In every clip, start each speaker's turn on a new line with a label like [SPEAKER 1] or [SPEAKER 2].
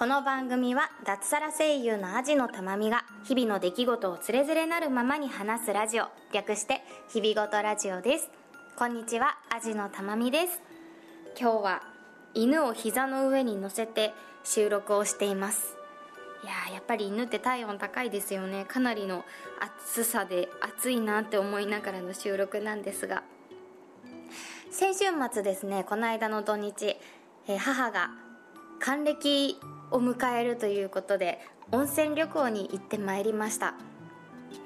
[SPEAKER 1] この番組は脱サラ声優のアジのたまみが日々の出来事をつれづれなるままに話すラジオ。略して日々ごとラジオです。こんにちはアジのたまみです。今日は犬を膝の上に乗せて収録をしています。いややっぱり犬って体温高いですよね。かなりの暑さで暑いなって思いながらの収録なんですが。先週末ですねこの間の土日、え、母が還暦を迎えるということで温泉旅行に行ってまいりました。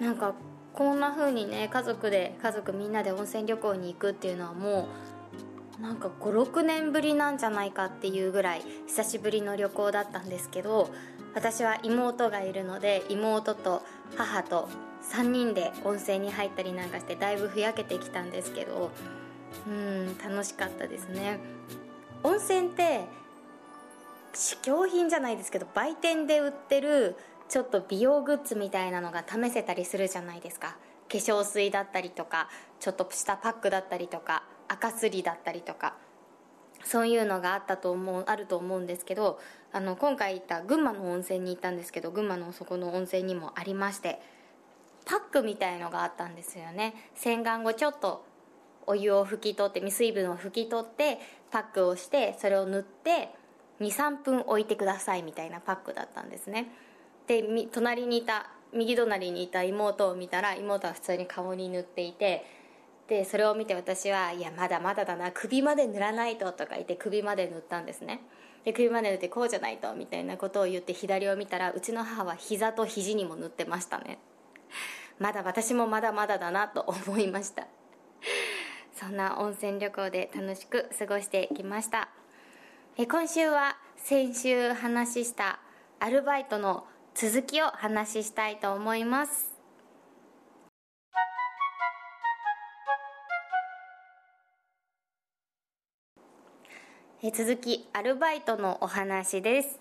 [SPEAKER 1] なんかこんな風にね家族で家族みんなで温泉旅行に行くっていうのはもうなんか56年ぶりなんじゃないかっていうぐらい久しぶりの旅行だったんですけど私は妹がいるので妹と母と3人で温泉に入ったりなんかしてだいぶふやけてきたんですけどうん楽しかったですね。温泉って試供品じゃないですけど売店で売ってるちょっと美容グッズみたいなのが試せたりするじゃないですか。化粧水だったりとかちょっとしたパックだったりとか赤すりだったりとか。そういうのがあったと思うあると思うんですけどあの今回行った群馬の温泉に行ったんですけど群馬のそこの温泉にもありましてパックみたいのがあったんですよね。洗顔後ちょっとお湯を拭き取って水分を拭き取ってパックをしてそれを塗って23分置いてくださいみたいなパックだったんですね。で隣にいた右隣にいた妹を見たら妹は普通に顔に塗っていてでそれを見て私はいやまだまだだな首まで塗らないととか言って首まで塗ったんですね。で首まで塗ってこうじゃないとみたいなことを言って左を見たらうちの母は膝と肘にも塗ってましたね。まだ私もまだまだだなと思いました。そんな温泉旅行で楽しく過ごしてきました。え今週は先週話したアルバイトの続きを話ししたいと思います。え続きアルバイトのお話です。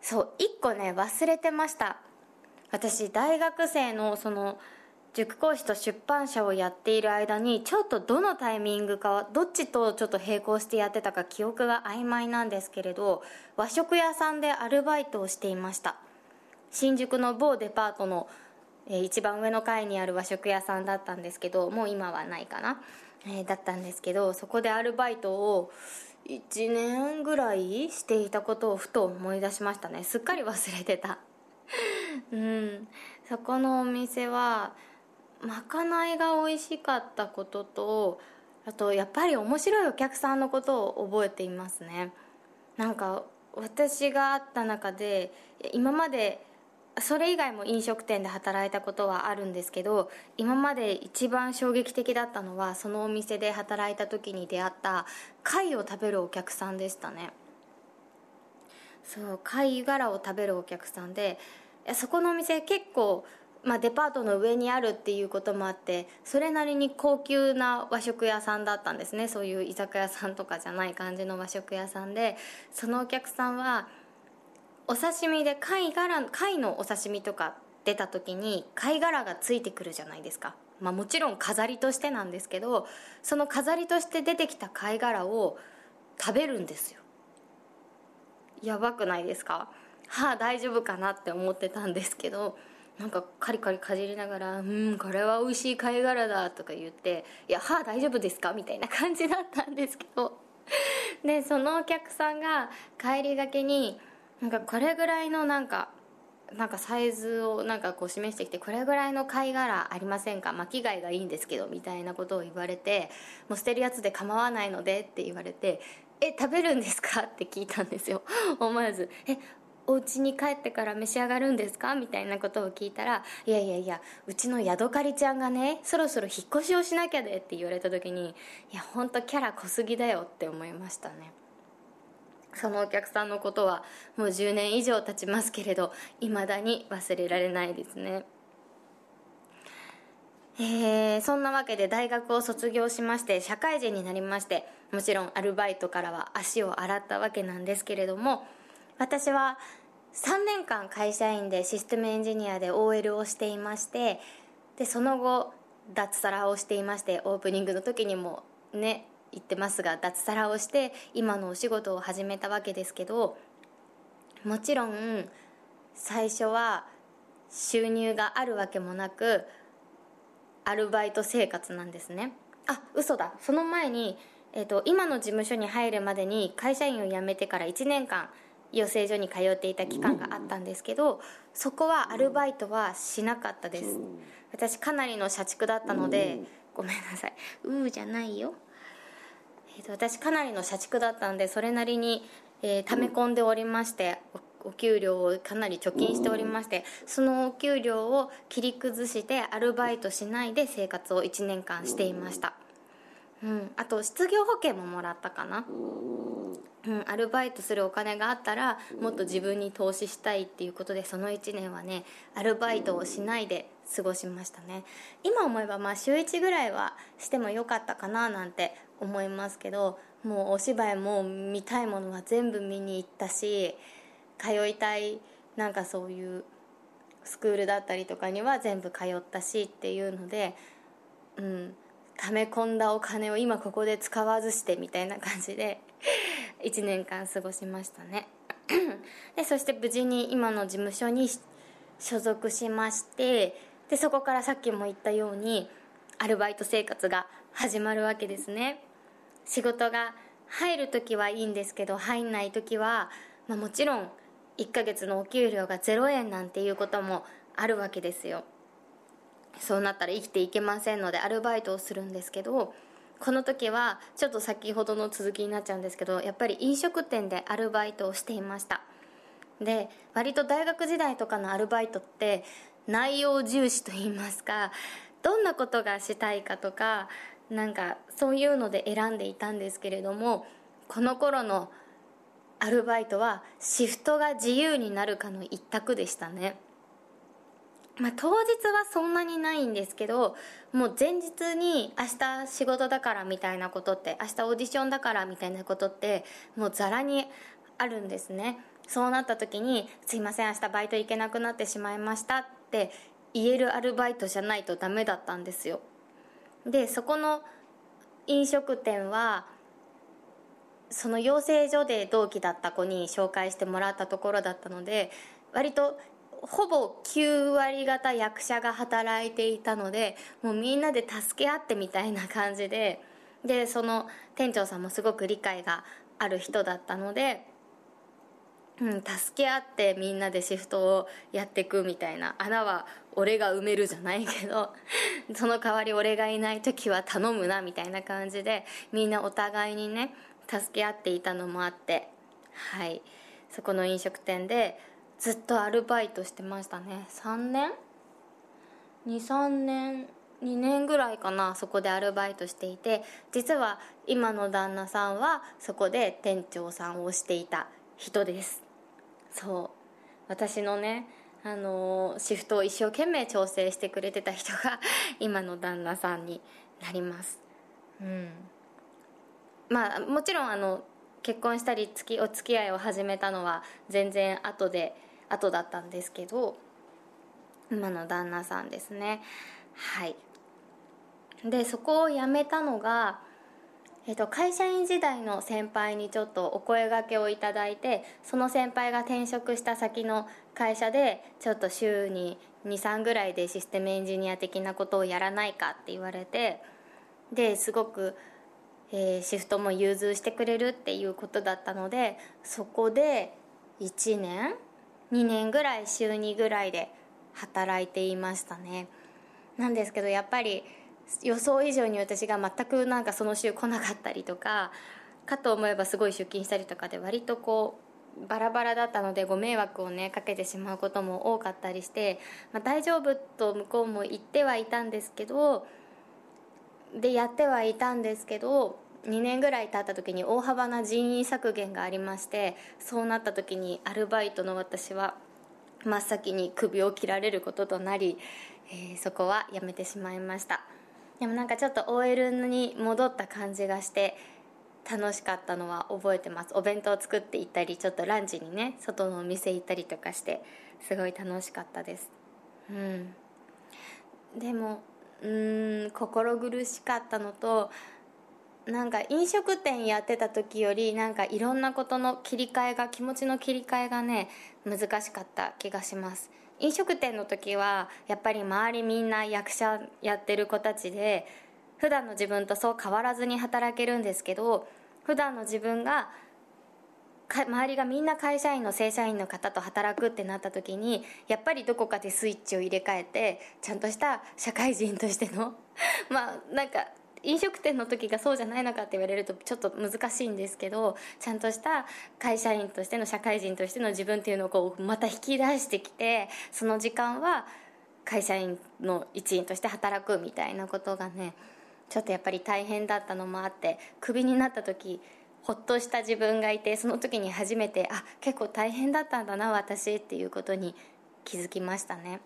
[SPEAKER 1] そう1個ね忘れてました。私大学生のその塾講師と出版社をやっている間にちょっとどのタイミングかどっちとちょっと並行してやってたか記憶が曖昧なんですけれど和食屋さんでアルバイトをしていました。新宿の某デパートの、えー、一番上の階にある和食屋さんだったんですけどもう今はないかな、えー、だったんですけどそこでアルバイトを1年ぐらいしていたことをふと思い出しましたね。すっかり忘れてた。うん。そこのお店はまかないが美味しかったこととあとやっぱり面白いお客さんのことを覚えていますね。なんか私があった中で今までそれ以外も飲食店で働いたことはあるんですけど今まで一番衝撃的だったのはそのお店で働いた時に出会った貝を食べるお客さんでしたね。そう貝殻を食べるお客さんでそこのお店結構まあ、デパートの上にあるっていうこともあってそれなりに高級な和食屋さんだったんですね。そういう居酒屋さんとかじゃない感じの和食屋さんでそのお客さんはお刺身で貝殻貝のお刺身とか出た時に貝殻がついてくるじゃないですか、まあ、もちろん飾りとしてなんですけどその飾りとして出てきた貝殻を食べるんですよ。やばくないですか？はあ大丈夫かなって思ってたんですけどなんかカリカリかじりながら「うんこれは美味しい貝殻だ」とか言って「いや歯大丈夫ですか?」みたいな感じだったんですけど。でそのお客さんが帰りがけになんかこれぐらいのなんかなんかサイズをなんかこう示してきてこれぐらいの貝殻ありませんか？巻き貝がいいんですけどみたいなことを言われてもう捨てるやつで構わないのでって言われてえ食べるんですか？って聞いたんですよ。思わずえお家に帰ってから召し上がるんですか？みたいなことを聞いたらいやいやいやうちのヤドカリちゃんがねそろそろ引っ越しをしなきゃでって言われた時にいや本当キャラ濃すぎだよって思いましたね。そのお客さんのことはもう10年以上経ちますけれどいまだに忘れられないですね。えー、そんなわけで大学を卒業しまして社会人になりましてもちろんアルバイトからは足を洗ったわけなんですけれども私は3年間会社員でシステムエンジニアで OL をしていましてでその後脱サラをしていましてオープニングの時にもね言ってますが脱サラをして今のお仕事を始めたわけですけどもちろん最初は収入があるわけもなくアルバイト生活なんですね。あ嘘だ。その前に、えーと、今の事務所に入るまでに会社員を辞めてから1年間養成所に通っていた期間があったんですけどそこはアルバイトはしなかったです。私かなりの社畜だったのでごめんなさい。うーじゃないよ、えーと、私かなりの社畜だったんでそれなりに、えー、溜め込んでおりましてお給料をかなり貯金しておりましてそのお給料を切り崩してアルバイトしないで生活を1年間していました。うん。あと失業保険ももらったかな。うん、アルバイトするお金があったらもっと自分に投資したいっていうことでその1年はねアルバイトをしないで過ごしましたね。今思えばまあ週1ぐらいはしてもよかったかななんて思いますけどもうお芝居も見たいものは全部見に行ったし通いたいなんかそういうスクールだったりとかには全部通ったしっていうのでうん溜め込んだお金を今ここで使わずしてみたいな感じで1年間過ごしましたね。でそして無事に今の事務所に所属しましてでそこからさっきも言ったようにアルバイト生活が始まるわけですね。仕事が入る時はいいんですけど入んない時は、まあ、もちろん1ヶ月のお給料が0円なんていうこともあるわけですよ。そうなったら生きていけませんのでアルバイトをするんですけどこの時はちょっと先ほどの続きになっちゃうんですけどやっぱり飲食店でアルバイトをしていました。で割と大学時代とかのアルバイトって内容重視といいますかどんなことがしたいかとかなんかそういうので選んでいたんですけれどもこの頃のアルバイトはシフトが自由になるかの一択でしたね。まあ、当日はそんなにないんですけどもう前日に明日仕事だからみたいなことって明日オーディションだからみたいなことってもうざらにあるんですね。そうなった時に「すいません明日バイト行けなくなってしまいました」って言えるアルバイトじゃないとダメだったんですよ。でそこの飲食店はその養成所で同期だった子に紹介してもらったところだったので割とほぼ9割方役者が働いていたのでもうみんなで助け合ってみたいな感じででその店長さんもすごく理解がある人だったので、うん、助け合ってみんなでシフトをやっていくみたいな穴は俺が埋めるじゃないけど その代わり俺がいない時は頼むなみたいな感じでみんなお互いにね助け合っていたのもあってはい。そこの飲食店でずっとアルバイトしてましたね。3年？23年？2年ぐらいかなそこでアルバイトしていて。実は今の旦那さんはそこで店長さんをしていた人です。そう。私のねあのシフトを一生懸命調整してくれてた人が 今の旦那さんになります。うん。まあもちろんあの結婚したり付きお付き合いを始めたのは全然後で後だったんですけど今の旦那さんですね。はい。でそこを辞めたのが、えっと、会社員時代の先輩にちょっとお声がけをいただいてその先輩が転職した先の会社でちょっと週に23ぐらいでシステムエンジニア的なことをやらないかって言われてですごく、えー、シフトも融通してくれるっていうことだったのでそこで1年2年ぐらい週2ぐらいで働いていましたね。なんですけどやっぱり予想以上に私が全くなんかその週来なかったりとかかと思えばすごい出勤したりとかで割とこうバラバラだったのでご迷惑をねかけてしまうことも多かったりして、まあ、大丈夫と向こうも言ってはいたんですけどでやってはいたんですけど2年ぐらい経った時に大幅な人員削減がありましてそうなった時にアルバイトの私は真っ先に首を切られることとなり、えー、そこはやめてしまいました。でもなんかちょっと OL に戻った感じがして楽しかったのは覚えてます。お弁当を作って行ったりちょっとランチにね外のお店行ったりとかしてすごい楽しかったです。うん。でもうん心苦しかったのとなんか飲食店やってた時よりなんかいろんなことの切り替えが気持ちの切り替えがね難しかった気がします。飲食店の時はやっぱり周りみんな役者やってる子たちで普段の自分とそう変わらずに働けるんですけど普段の自分が周りがみんな会社員の正社員の方と働くってなった時にやっぱりどこかでスイッチを入れ替えてちゃんとした社会人としての まあなんか飲食店の時がそうじゃないのかって言われるとちょっと難しいんですけどちゃんとした会社員としての社会人としての自分っていうのをこうまた引き出してきてその時間は会社員の一員として働くみたいなことがねちょっとやっぱり大変だったのもあってクビになった時ほっとした自分がいてその時に初めてあ結構大変だったんだな私っていうことに気づきましたね。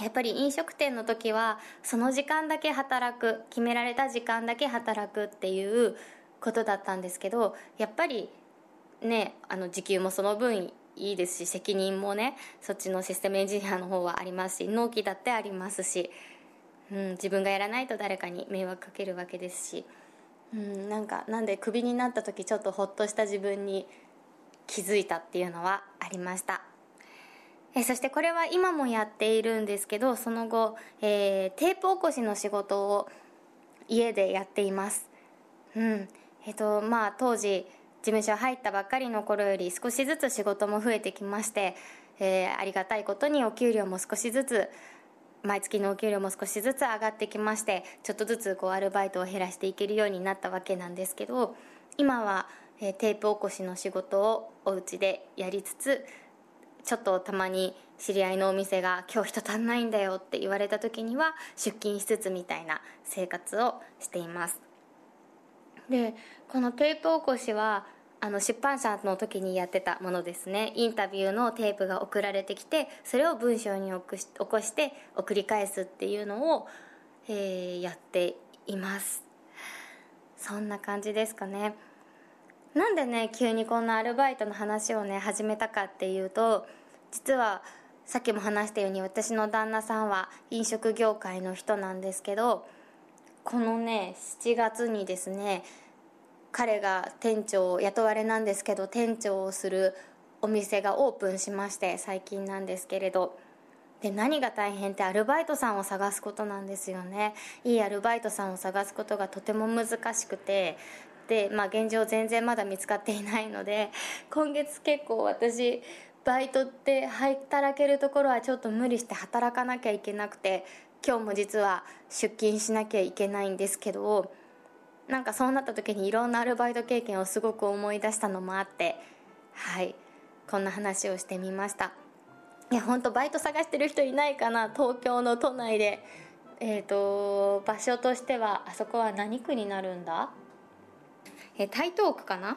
[SPEAKER 1] やっぱり飲食店の時はその時間だけ働く決められた時間だけ働くっていうことだったんですけどやっぱりねあの時給もその分いいですし責任もねそっちのシステムエンジニアの方はありますし納期だってありますし、うん、自分がやらないと誰かに迷惑かけるわけですし。うん、なんかなんでクビになった時ちょっとほっとした自分に気づいたっていうのはありましたえそしてこれは今もやっているんですけどその後、えー、テープ起こしの仕事を家でやっています。うん。えっ、ー、とまあ当時事務所入ったばっかりの頃より少しずつ仕事も増えてきまして、えー、ありがたいことにお給料も少しずつ毎月のお給料も少しずつ上がってきましてちょっとずつこうアルバイトを減らしていけるようになったわけなんですけど今は、えー、テープ起こしの仕事をお家でやりつつちょっとたまに知り合いのお店が「今日人足んないんだよ」って言われた時には出勤しつつみたいな生活をしています。でこのテープ起こしはあの出版社の時にやってたものですね。インタビューのテープが送られてきてそれを文章に起こして送り返すっていうのを、えー、やっています。そんな感じですかね。なんでね急にこんなアルバイトの話をね始めたかっていうと実はさっきも話したように私の旦那さんは飲食業界の人なんですけどこのね7月にですね彼が店長雇われなんですけど店長をするお店がオープンしまして最近なんですけれど。で何が大変ってアルバイトさんを探すことなんですよね。いいアルバイトさんを探すことがとても難しくて。で、まあ、現状全然まだ見つかっていないので今月結構私バイトって働けるところはちょっと無理して働かなきゃいけなくて今日も実は出勤しなきゃいけないんですけどなんかそうなった時にいろんなアルバイト経験をすごく思い出したのもあってはいこんな話をしてみました。いや本当バイト探してる人いないかな東京の都内で。えっ、ー、と場所としてはあそこは何区になるんだ？え台東区かな？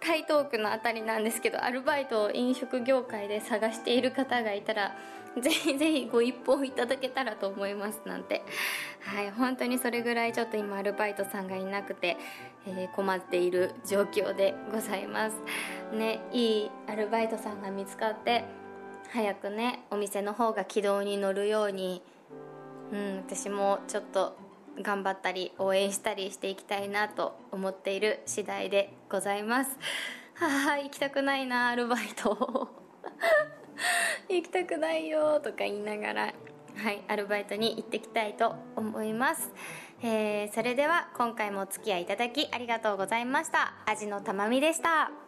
[SPEAKER 1] 台東区の辺りなんですけどアルバイトを飲食業界で探している方がいたら ぜひぜひご一報いただけたらと思いますなんて。はい本当にそれぐらいちょっと今アルバイトさんがいなくて、えー、困っている状況でございます。ねいいアルバイトさんが見つかって早くねお店の方が軌道に乗るようにうん私もちょっと頑張ったり応援したりしていきたいなと思っている次第でございます。はあ行きたくないなアルバイト。行きたくないよとか言いながらはいアルバイトに行ってきたいと思います、えー、それでは今回もお付き合いいただきありがとうございました。味のたまみでした。